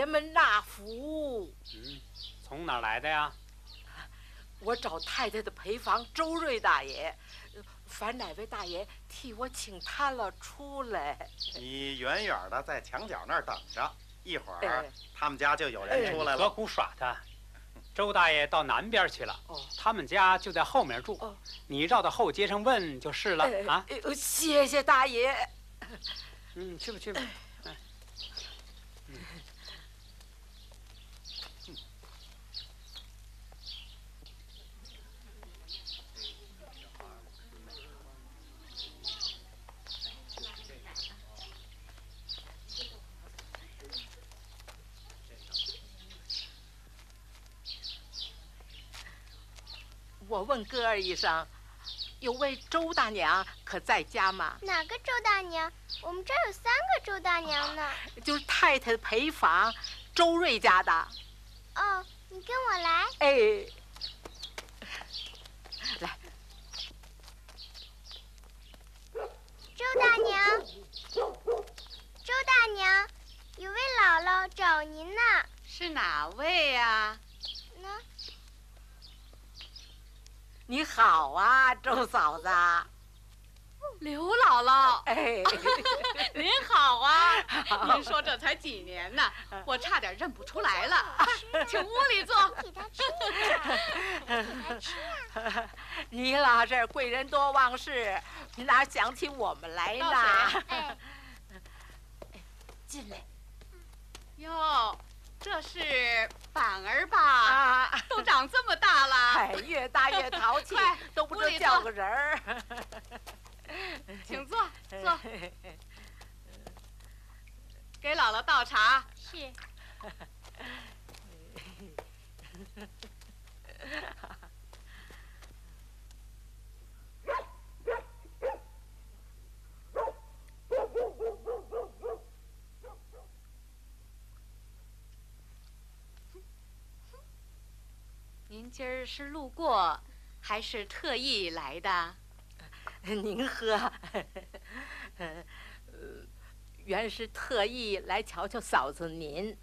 爷们纳福。嗯，从哪儿来的呀？我找太太的陪房周瑞大爷，烦哪位大爷替我请他了出来。你远远的在墙角那儿等着，一会儿他们家就有人出来了。何苦耍他？周大爷到南边去了，他们家就在后面住。你绕到后街上问就是了啊。谢谢大爷。嗯，去吧去吧。我问哥儿一声，有位周大娘可在家吗？哪个周大娘？我们这儿有三个周大娘呢。就是太太的陪房，周瑞家的。哦，你跟我来。哎，来。周大娘，周大娘，有位姥姥找您呢。是哪位呀？呢？你好啊，周嫂子。刘姥姥，哎，您好啊！您说这才几年呢，我差点认不出来了。请屋里坐。给他吃给他吃你老这贵人多忘事，你哪想起我们来呢？哎，进来。哟。这是板儿吧？啊，都长这么大了，哎，越大越淘气，都不知道叫个人儿。请坐，坐。给姥姥倒茶。是。今儿是路过，还是特意来的？您喝。呃，原是特意来瞧瞧嫂子您，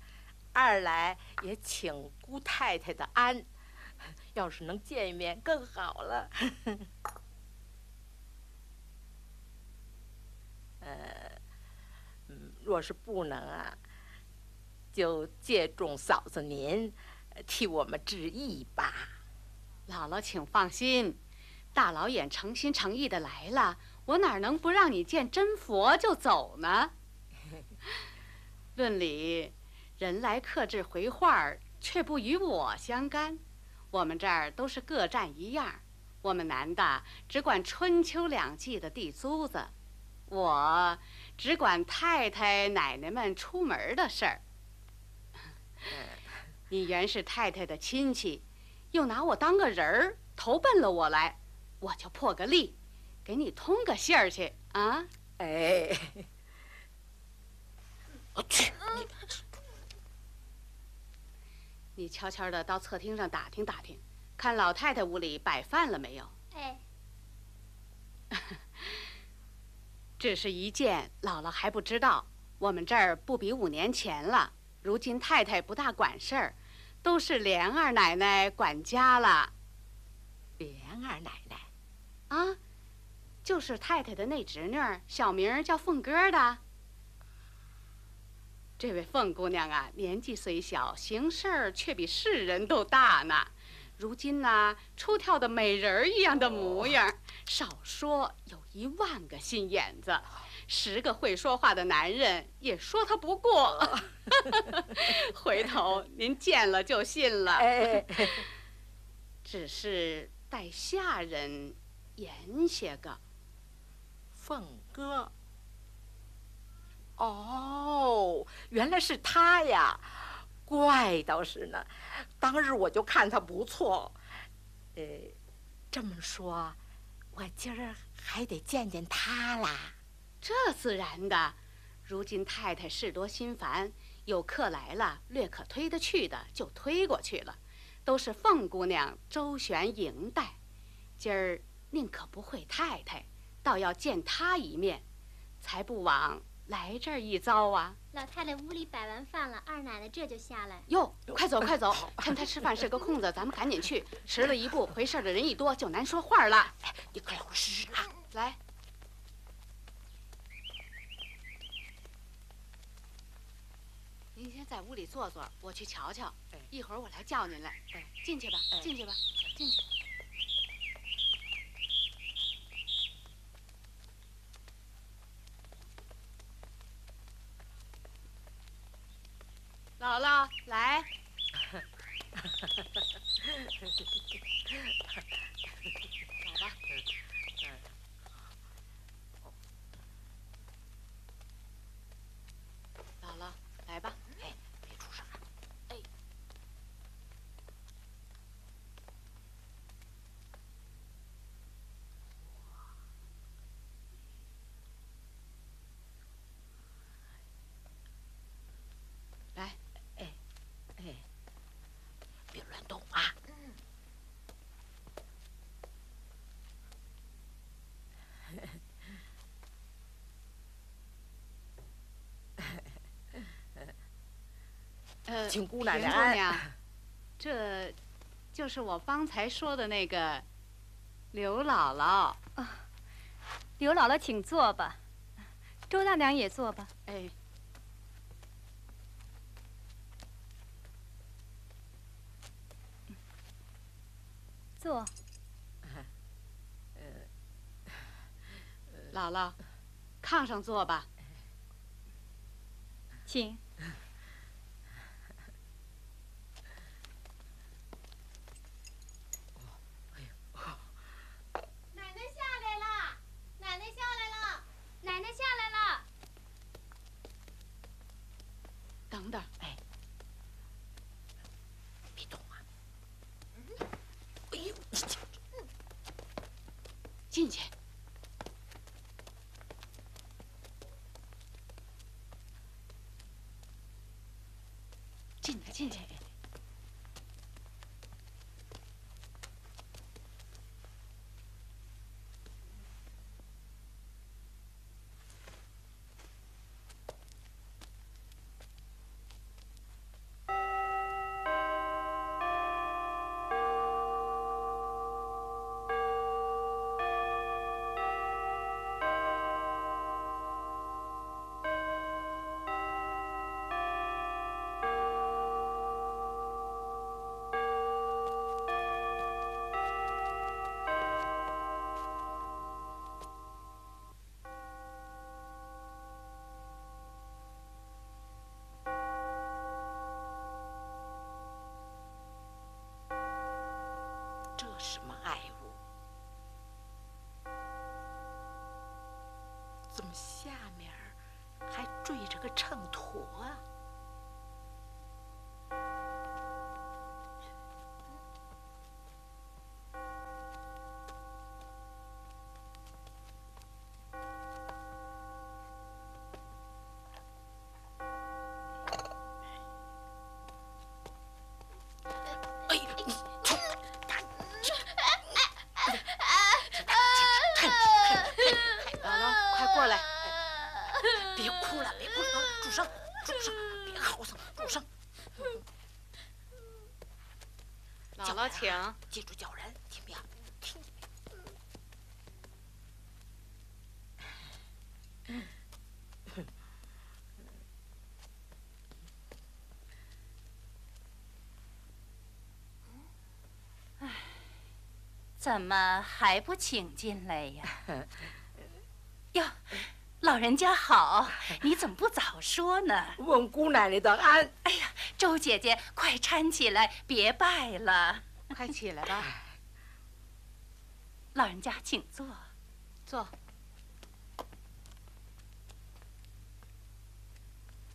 二来也请姑太太的安。要是能见一面更好了。呃，若是不能啊，就借重嫂子您。替我们致意吧，姥姥，请放心，大老远诚心诚意的来了，我哪能不让你见真佛就走呢？论理，人来客至回话却不与我相干。我们这儿都是各占一样，我们男的只管春秋两季的地租子，我只管太太奶奶们出门的事儿。你原是太太的亲戚，又拿我当个人儿，投奔了我来，我就破个例，给你通个信儿去啊！哎，我去，你悄悄的到侧厅上打听打听，看老太太屋里摆饭了没有？哎，只是一件，姥姥还不知道，我们这儿不比五年前了。如今太太不大管事儿，都是莲二奶奶管家了。莲二奶奶，啊，就是太太的那侄女，小名叫凤哥的。这位凤姑娘啊，年纪虽小，行事儿却比世人都大呢。如今呢，出挑的美人儿一样的模样，少说有一万个心眼子。十个会说话的男人也说他不过，回头您见了就信了。哎，只是待下人严些个。凤哥，哦，原来是他呀，怪倒是呢。当日我就看他不错，呃，这么说，我今儿还得见见他啦。这自然的，如今太太事多心烦，有客来了，略可推得去的就推过去了，都是凤姑娘周旋迎待。今儿宁可不会太太，倒要见她一面，才不枉来这儿一遭啊！老太太屋里摆完饭了，二奶奶这就下来。哟，快走快走，趁她吃饭是个空子，咱们赶紧去。迟了一步，回事的人一多，就难说话了。哎，你可老实啊！来，您先在屋里坐坐，我去瞧瞧。一会儿我来叫您来。进去吧，进去吧，进去。姥姥，来。走吧。姥姥，来吧。哎，别出声啊！哎。来。哎，哎，别乱动啊！呃，请姑奶奶姑娘，这，就是我方才说的那个刘姥姥。刘姥姥，请坐吧。周大娘也坐吧。哎，坐。姥姥，炕上坐吧。请。奶奶下来了，奶奶下来了，奶奶下来了。等等，哎，别动啊！哎呦，你这进去。怎么下面还坠着个秤砣啊？怎么还不请进来呀？哟，老人家好，你怎么不早说呢？问姑奶奶的安。哎呀，周姐姐，快搀起来，别拜了。快起来吧。老人家请坐，坐。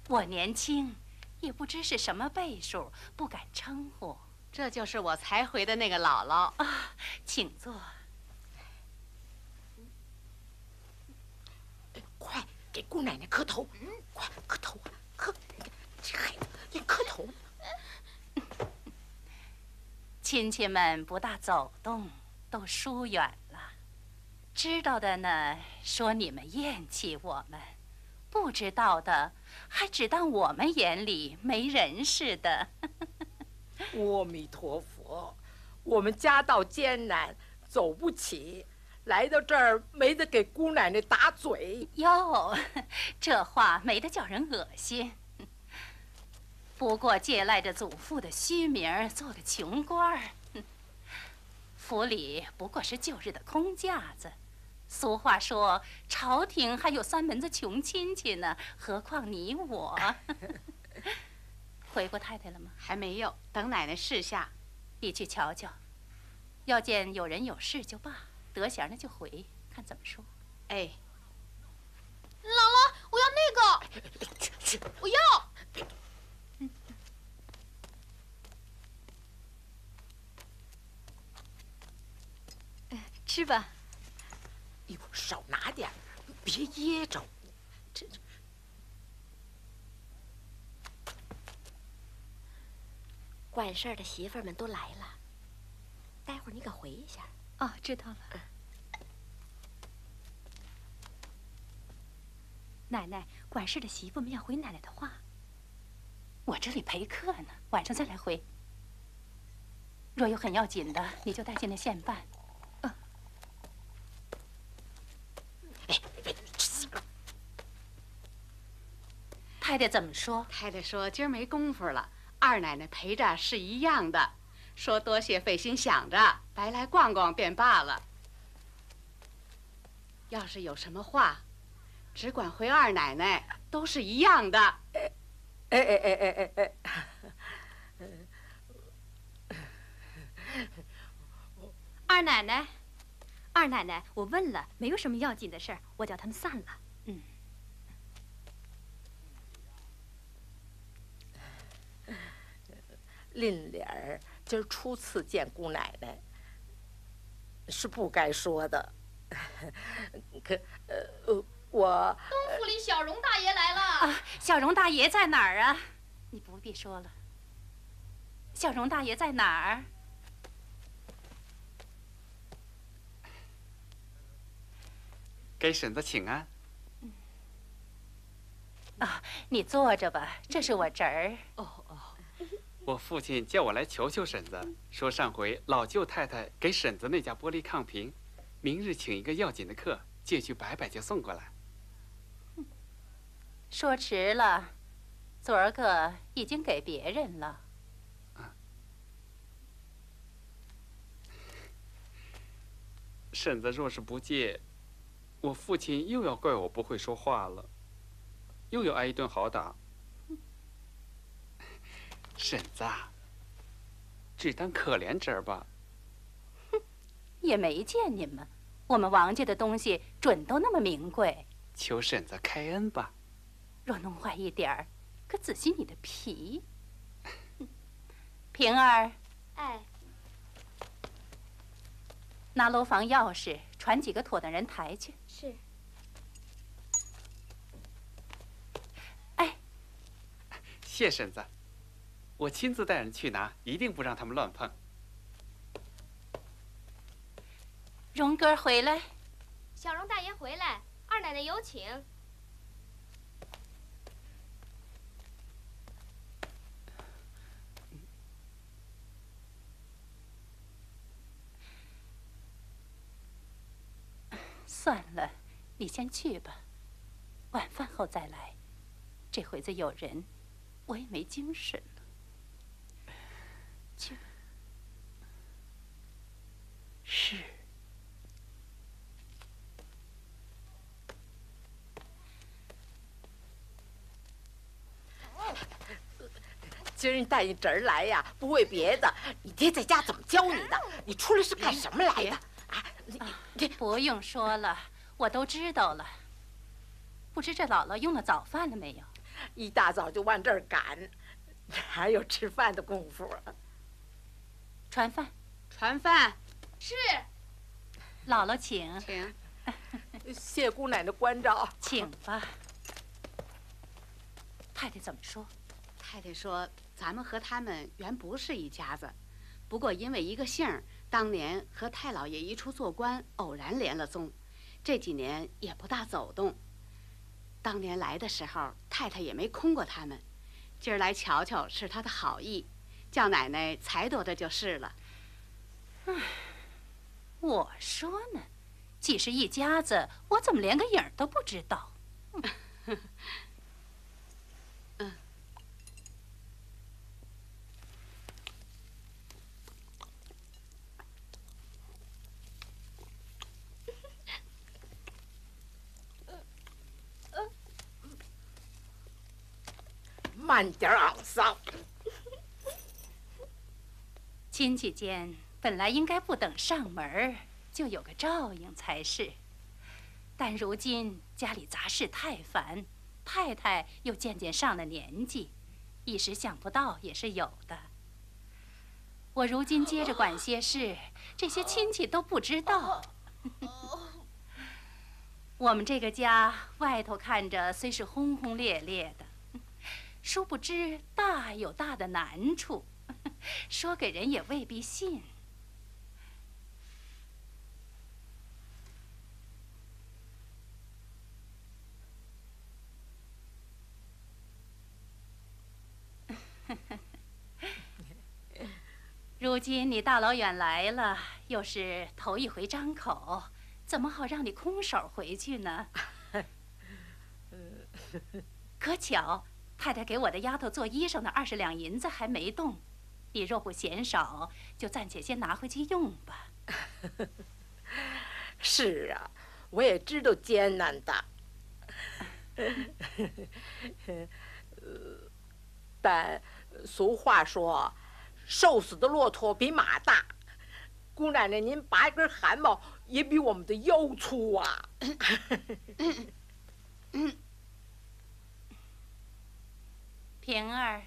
我年轻，也不知是什么辈数，不敢称呼。这就是我才回的那个姥姥啊，请坐。快给姑奶奶磕头，快磕头啊！磕，这孩子，你磕头。亲戚们不大走动，都疏远了。知道的呢，说你们厌弃我们；不知道的，还只当我们眼里没人似的。阿弥陀佛，我们家道艰难，走不起，来到这儿没得给姑奶奶打嘴哟。这话没得叫人恶心。不过借赖着祖父的虚名，做个穷官儿。府里不过是旧日的空架子。俗话说，朝廷还有三门子穷亲戚呢，何况你我？回过太太了吗？还没有，等奶奶试下。你去瞧瞧，要见有人有事就罢，得闲了就回，看怎么说。哎，姥姥，我要那个，我要。吃吧。哎呦，少拿点别噎着。这这。管事儿的媳妇儿们都来了，待会儿你可回一下。哦，知道了。奶奶，管事的媳妇们要回奶奶的话。我这里陪客呢，晚上再来回。若有很要紧的，你就带进来现办。嗯。哎，太太怎么说？太太说今儿没工夫了。二奶奶陪着是一样的，说多谢费心想着，白来逛逛便罢了。要是有什么话，只管回二奶奶，都是一样的。哎哎哎哎哎哎！二奶奶，二奶奶，我问了，没有什么要紧的事儿，我叫他们散了。嗯。林莲儿今儿初次见姑奶奶，是不该说的。可呃，我东府里小荣大爷来了。啊，小荣大爷在哪儿啊？你不必说了。小荣大爷在哪儿？给婶子请安。啊，你坐着吧，这是我侄儿。哦哦。我父亲叫我来求求婶子，说上回老舅太太给婶子那架玻璃炕瓶，明日请一个要紧的客，借去摆摆就送过来。说迟了，昨儿个已经给别人了。婶子若是不借，我父亲又要怪我不会说话了，又要挨一顿好打。婶子，只当可怜侄儿吧。哼，也没见你们，我们王家的东西准都那么名贵。求婶子开恩吧。若弄坏一点儿，可仔细你的皮。平儿，哎，拿楼房钥匙，传几个妥当人抬去。是。哎，谢婶子。我亲自带人去拿，一定不让他们乱碰。荣哥回来，小荣大爷回来，二奶奶有请。算了，你先去吧，晚饭后再来。这回子有人，我也没精神。是。今儿你带你侄儿来呀，不为别的，你爹在家怎么教你的？你出来是干什么来的？啊，你不用说了，我都知道了。不知这姥姥用了早饭了没有？一大早就往这儿赶，哪有吃饭的功夫啊？传饭，传饭，是。姥姥请，请。谢姑奶奶关照，请吧。太太怎么说？太太说，咱们和他们原不是一家子，不过因为一个姓儿，当年和太老爷一处做官，偶然连了宗，这几年也不大走动。当年来的时候，太太也没空过他们。今儿来瞧瞧是他的好意，叫奶奶才多的就是了。唉，我说呢，既是一家子，我怎么连个影儿都不知道？慢点昂桑。亲戚间本来应该不等上门就有个照应才是，但如今家里杂事太繁，太太又渐渐上了年纪，一时想不到也是有的。我如今接着管些事，这些亲戚都不知道。我们这个家外头看着虽是轰轰烈烈的。殊不知大有大的难处，说给人也未必信。如今你大老远来了，又是头一回张口，怎么好让你空手回去呢？可巧。太太给我的丫头做衣裳的二十两银子还没动，你若不嫌少，就暂且先拿回去用吧。是啊，我也知道艰难的，但俗话说，瘦死的骆驼比马大。姑奶奶，您拔一根汗毛也比我们的腰粗啊。平儿，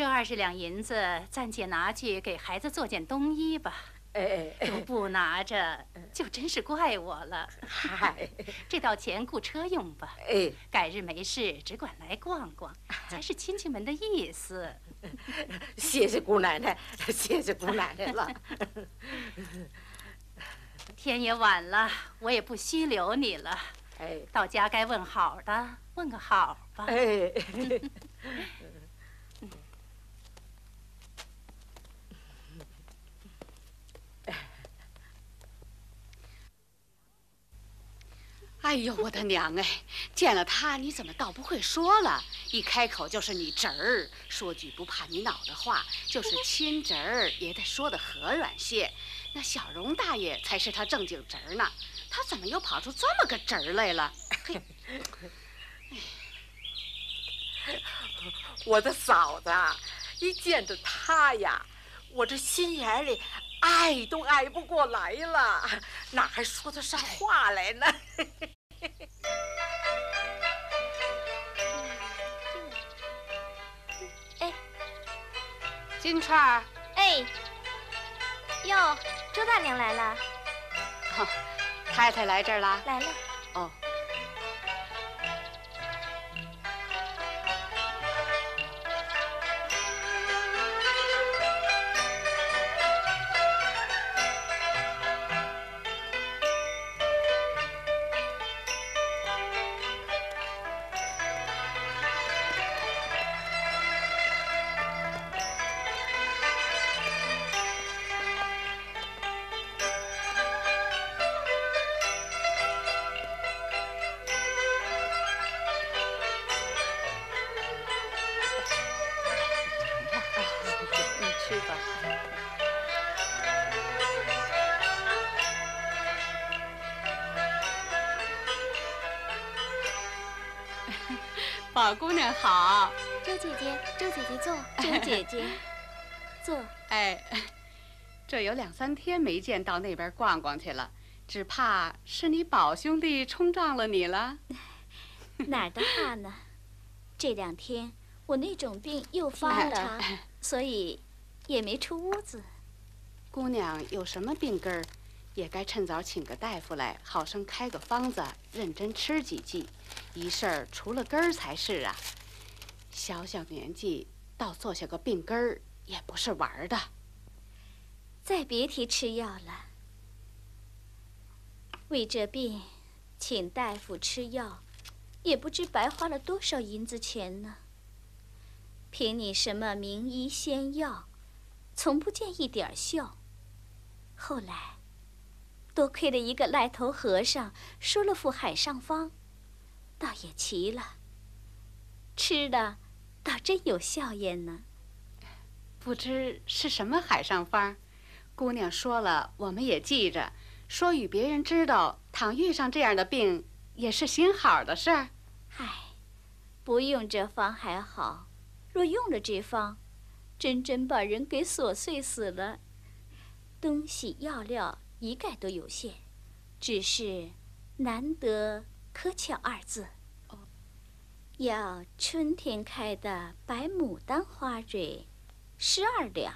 这二十两银子暂且拿去给孩子做件冬衣吧。哎哎，都不拿着，就真是怪我了。嗨，这道钱雇车用吧。哎，改日没事只管来逛逛，才是亲戚们的意思。谢谢姑奶奶，谢谢姑奶奶了。天也晚了，我也不虚留你了。哎，到家该问好的，问个好吧。哎，哎呦，我的娘哎！见了他，你怎么倒不会说了？一开口就是你侄儿，说句不怕你恼的话，就是亲侄儿也得说的和软些。那小荣大爷才是他正经侄儿呢，他怎么又跑出这么个侄儿来了？嘿 我的嫂子，一见着他呀，我这心眼里爱都爱不过来了，哪还说得上话来呢？哎，金钏儿，哎，哟。周大娘来了，太太来这儿了。来了。宝姑娘好，周姐姐，周姐姐坐，周姐姐坐。哎，这有两三天没见到那边逛逛去了，只怕是你宝兄弟冲撞了你了。哪儿的话呢？这两天我那种病又发了，所以也没出屋子。姑娘有什么病根儿？也该趁早请个大夫来，好生开个方子，认真吃几剂。一事儿除了根儿才是啊。小小年纪，倒坐下个病根儿也不是玩的。再别提吃药了。为这病，请大夫吃药，也不知白花了多少银子钱呢。凭你什么名医仙药，从不见一点效。后来，多亏了一个赖头和尚说了副海上方，倒也奇了。吃的，倒真有效验呢。不知是什么海上方，姑娘说了，我们也记着。说与别人知道，倘遇上这样的病，也是行好的事儿。唉，不用这方还好，若用了这方，真真把人给琐碎死了。东西药料一概都有限，只是难得可巧二字。要春天开的白牡丹花蕊，十二两；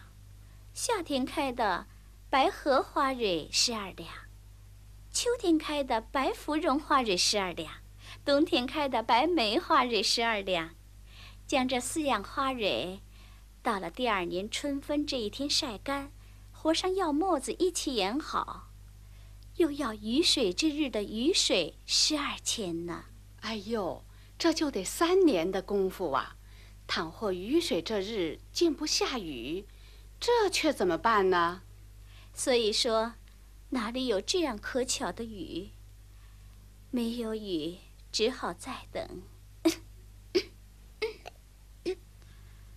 夏天开的白荷花蕊，十二两。秋天开的白芙蓉花蕊十二两，冬天开的白梅花蕊十二两，将这四样花蕊，到了第二年春分这一天晒干，和上药沫子一起研好，又要雨水之日的雨水十二钱呢。哎呦，这就得三年的功夫啊！倘或雨水这日竟不下雨，这却怎么办呢？所以说。哪里有这样可巧的雨？没有雨，只好再等。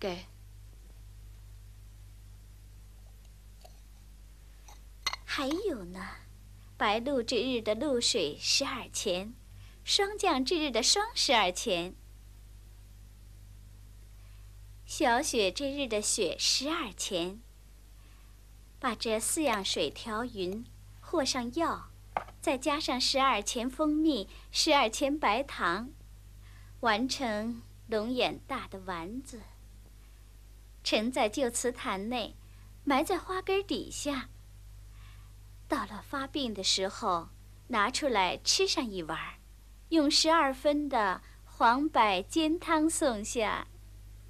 给。还有呢，白露之日的露水十二钱，霜降之日的霜十二钱，小雪之日的雪十二钱。把这四样水调匀。和上药，再加上十二钱蜂蜜，十二钱白糖，完成龙眼大的丸子。盛在旧瓷坛内，埋在花根底下。到了发病的时候，拿出来吃上一碗，用十二分的黄柏煎汤送下。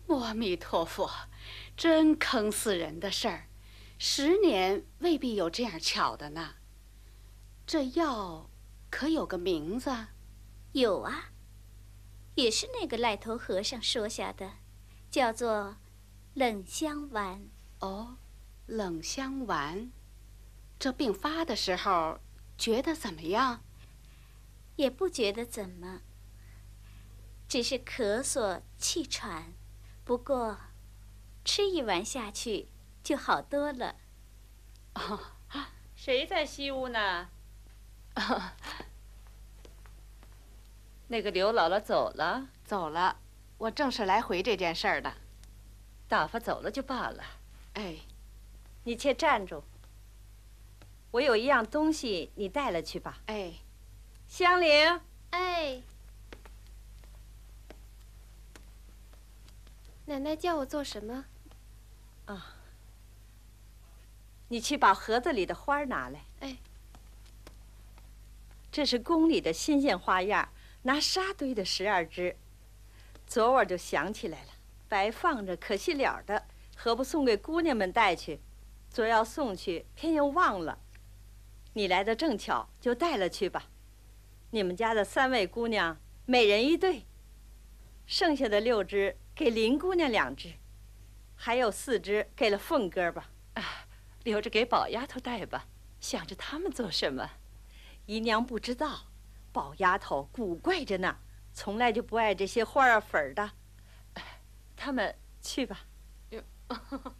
阿弥陀佛，真坑死人的事儿，十年未必有这样巧的呢。这药可有个名字？有啊，也是那个赖头和尚说下的，叫做冷香丸。哦，冷香丸。这病发的时候觉得怎么样？也不觉得怎么，只是咳嗽气喘。不过吃一碗下去就好多了。哦，谁在西屋呢？那个刘姥姥走了，走了。我正是来回这件事儿的。打发走了就罢了。哎，你且站住。我有一样东西，你带了去吧。哎，香菱。哎，奶奶叫我做什么？啊，你去把盒子里的花拿来。哎。这是宫里的新鲜花样，拿沙堆的十二支。昨晚就想起来了，白放着可惜了的，何不送给姑娘们带去？昨要送去，偏又忘了。你来的正巧，就带了去吧。你们家的三位姑娘，每人一对。剩下的六只给林姑娘两只，还有四只给了凤哥吧。啊，留着给宝丫头带吧。想着他们做什么？姨娘不知道，宝丫头古怪着呢，从来就不爱这些花儿粉儿的。他们去吧。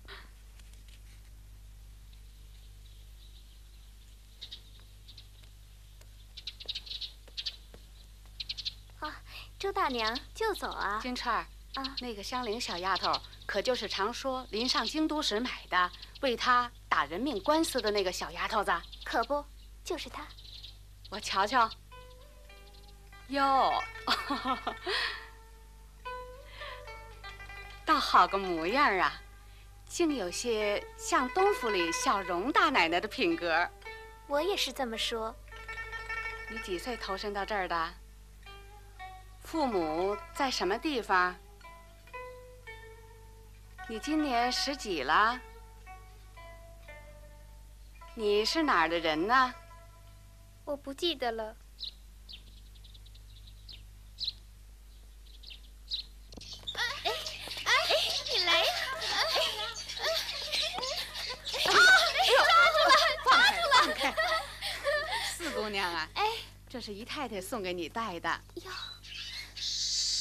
啊，周大娘就走啊？金钏儿啊，那个香菱小丫头，可就是常说临上京都时买的，为她打人命官司的那个小丫头子？可不，就是她。我瞧瞧，哟，倒好个模样啊，竟有些像东府里小荣大奶奶的品格。我也是这么说。你几岁投身到这儿的？父母在什么地方？你今年十几了？你是哪儿的人呢？我不记得了。哎哎，你来！哎呦，抓住了，抓住了！四姑娘啊，哎，这是姨太太送给你戴的。哟，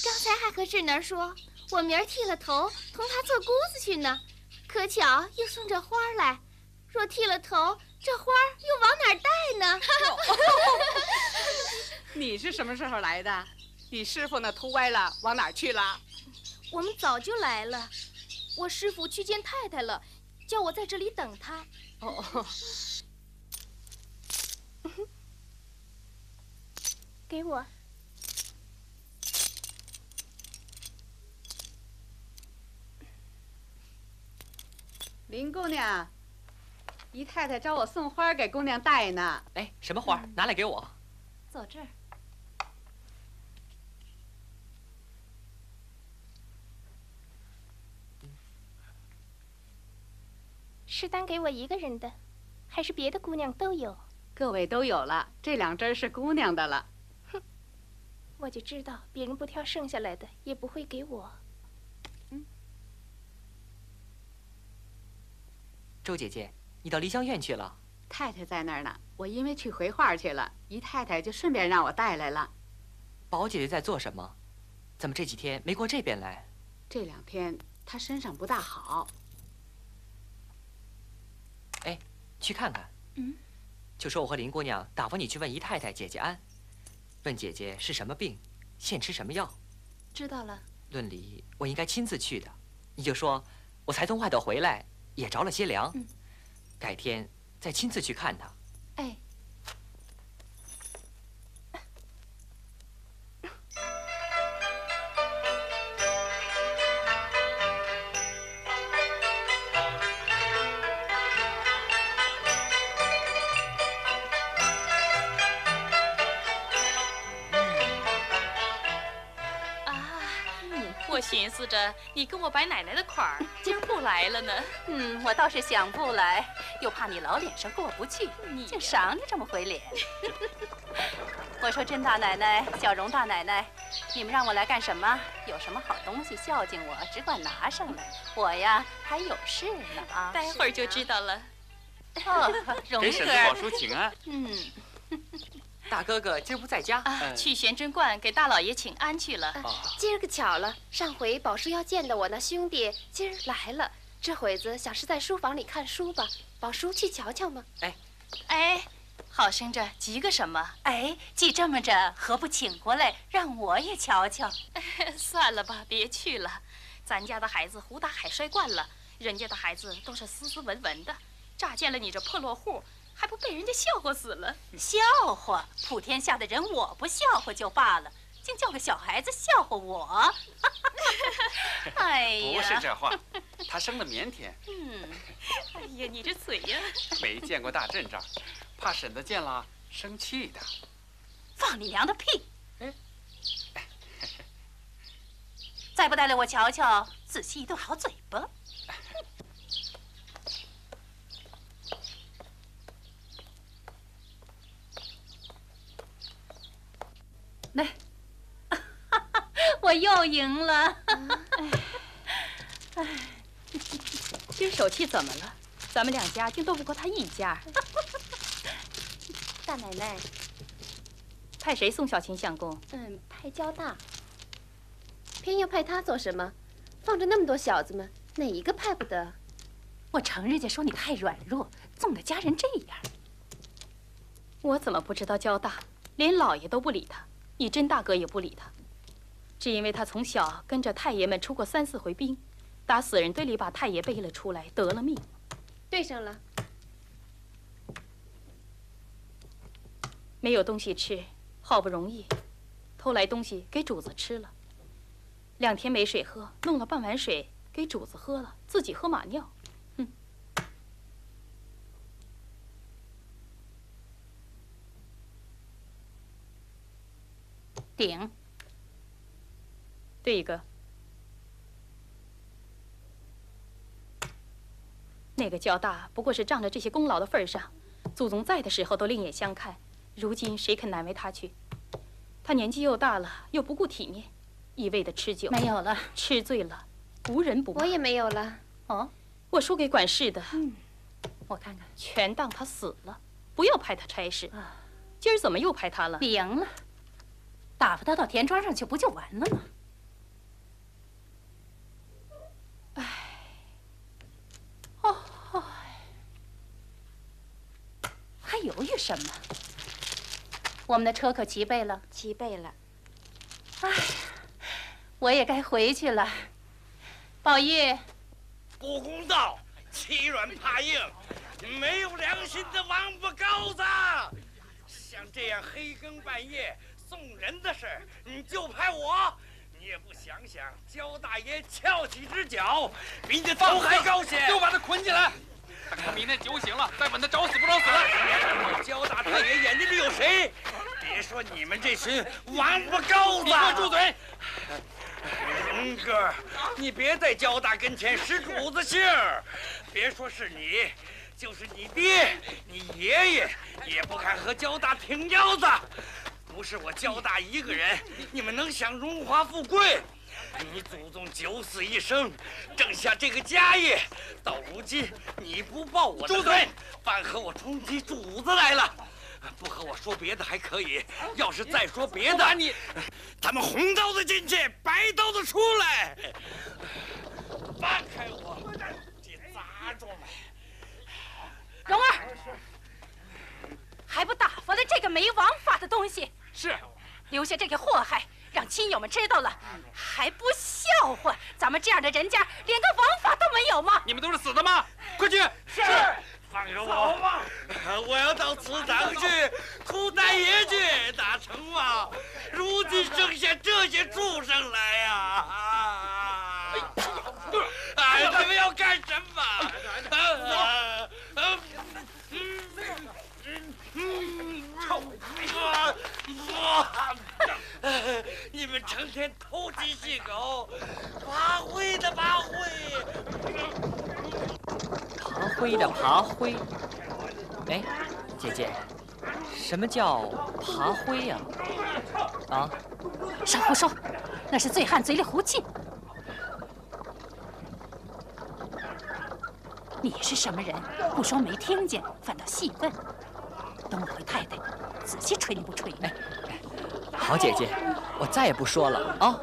刚才还和智能说。我明儿剃了头，同他做姑子去呢，可巧又送这花来。若剃了头，这花又往哪儿带呢？你是什么时候来的？你师傅那头歪了，往哪儿去了？我们早就来了。我师傅去见太太了，叫我在这里等他。哦，给我。林姑娘，姨太太找我送花给姑娘戴呢。哎，什么花？拿来给我。坐这儿。是单给我一个人的，还是别的姑娘都有？各位都有了，这两针是姑娘的了。哼，我就知道别人不挑剩下来的，也不会给我。周姐姐，你到梨香院去了？太太在那儿呢。我因为去回话去了，姨太太就顺便让我带来了。宝姐姐在做什么？怎么这几天没过这边来？这两天她身上不大好。哎，去看看。嗯。就说我和林姑娘打发你去问姨太太姐姐安，问姐姐是什么病，现吃什么药。知道了。论理我应该亲自去的，你就说我才从外头回来。也着了些凉，改天再亲自去看他。哎。寻思着你跟我摆奶奶的款儿，来了呢。嗯，我倒是想不来，又怕你老脸上过不去，竟赏你这么回脸。我说甄大奶奶、小荣大奶奶，你们让我来干什么？有什么好东西孝敬我，只管拿上来。我呀还有事呢啊，待会儿就知道了。哦，荣给婶子宝叔请安。嗯。大哥哥今儿不在家，去玄真观给大老爷请安去了。今儿个巧了，上回宝叔要见的我那兄弟今儿来了，这会子想是在书房里看书吧。宝叔去瞧瞧吗？哎，哎，好生着急个什么？哎，既这么着，何不请过来让我也瞧瞧？算了吧，别去了。咱家的孩子胡打海摔惯了，人家的孩子都是斯斯文文的，乍见了你这破落户。还不被人家笑话死了？笑话！普天下的人我不笑话就罢了，竟叫个小孩子笑话我！哎呀，不是这话，他生的腼腆。嗯，哎呀，你这嘴呀！没见过大阵仗，怕婶子见了生气的。放你娘的屁！再不带来我瞧瞧，仔细一顿好嘴巴。来，我又赢了。哎，今儿手气怎么了？咱们两家竟斗不过他一家。大奶奶，派谁送小秦相公？嗯，派焦大。偏要派他做什么？放着那么多小子们，哪一个派不得？我承人家说你太软弱，纵得家人这样。我怎么不知道焦大？连老爷都不理他。你甄大哥也不理他，只因为他从小跟着太爷们出过三四回兵，打死人堆里把太爷背了出来，得了命。对上了。没有东西吃，好不容易偷来东西给主子吃了。两天没水喝，弄了半碗水给主子喝了，自己喝马尿。顶，对一个。那个交大不过是仗着这些功劳的份上，祖宗在的时候都另眼相看，如今谁肯难为他去？他年纪又大了，又不顾体面，一味的吃酒，没有了，吃醉了，无人不骂。我也没有了。哦，我输给管事的，嗯，我看看，全当他死了，不要派他差事。今儿怎么又派他了？你赢了，打发他到田庄上去，不就完了吗？哎，哦，还犹豫什么？我们的车可齐备了，齐备了。哎，我也该回去了。宝玉，不公道，欺软怕硬，没有良心的王八羔子！像这样黑更半夜送人的事儿，你就派我？你也不想想，焦大爷翘起只脚，比你的头还高些。就把他捆起来。等他明天酒醒了，再问他找死不找死了。焦大太爷眼睛里有谁？别说你们这群王八羔子！你给我住嘴！龙哥，你别在焦大跟前使主子性儿。别说是你，就是你爹、你爷爷，也不敢和焦大挺腰子。不是我焦大一个人，你们能享荣华富贵？你祖宗九死一生，挣下这个家业，到如今你不报我的恩，反和我冲击主子来了。不和我说别的还可以，要是再说别的，你，他们红刀子进去，白刀子出来。放开我，这杂种们！蓉儿，还不打发了这个没王法的东西？是，留下这个祸害。让亲友们知道了，还不笑话？咱们这样的人家，连个王法都没有吗？你们都是死的吗？快去！是，放开我！我要到祠堂去哭大爷去，打成吗？如今生下这些畜生来呀！哎，你们要干什么？啊啊！臭啊！你们成天偷鸡戏狗，爬灰的爬灰，爬灰的爬灰。哎，姐姐，什么叫爬灰呀？啊？少胡说，那是醉汉嘴里胡气。你是什么人？不说没听见，反倒细问。等我回太太，仔细吹你不吹？哎，好姐姐，我再也不说了啊。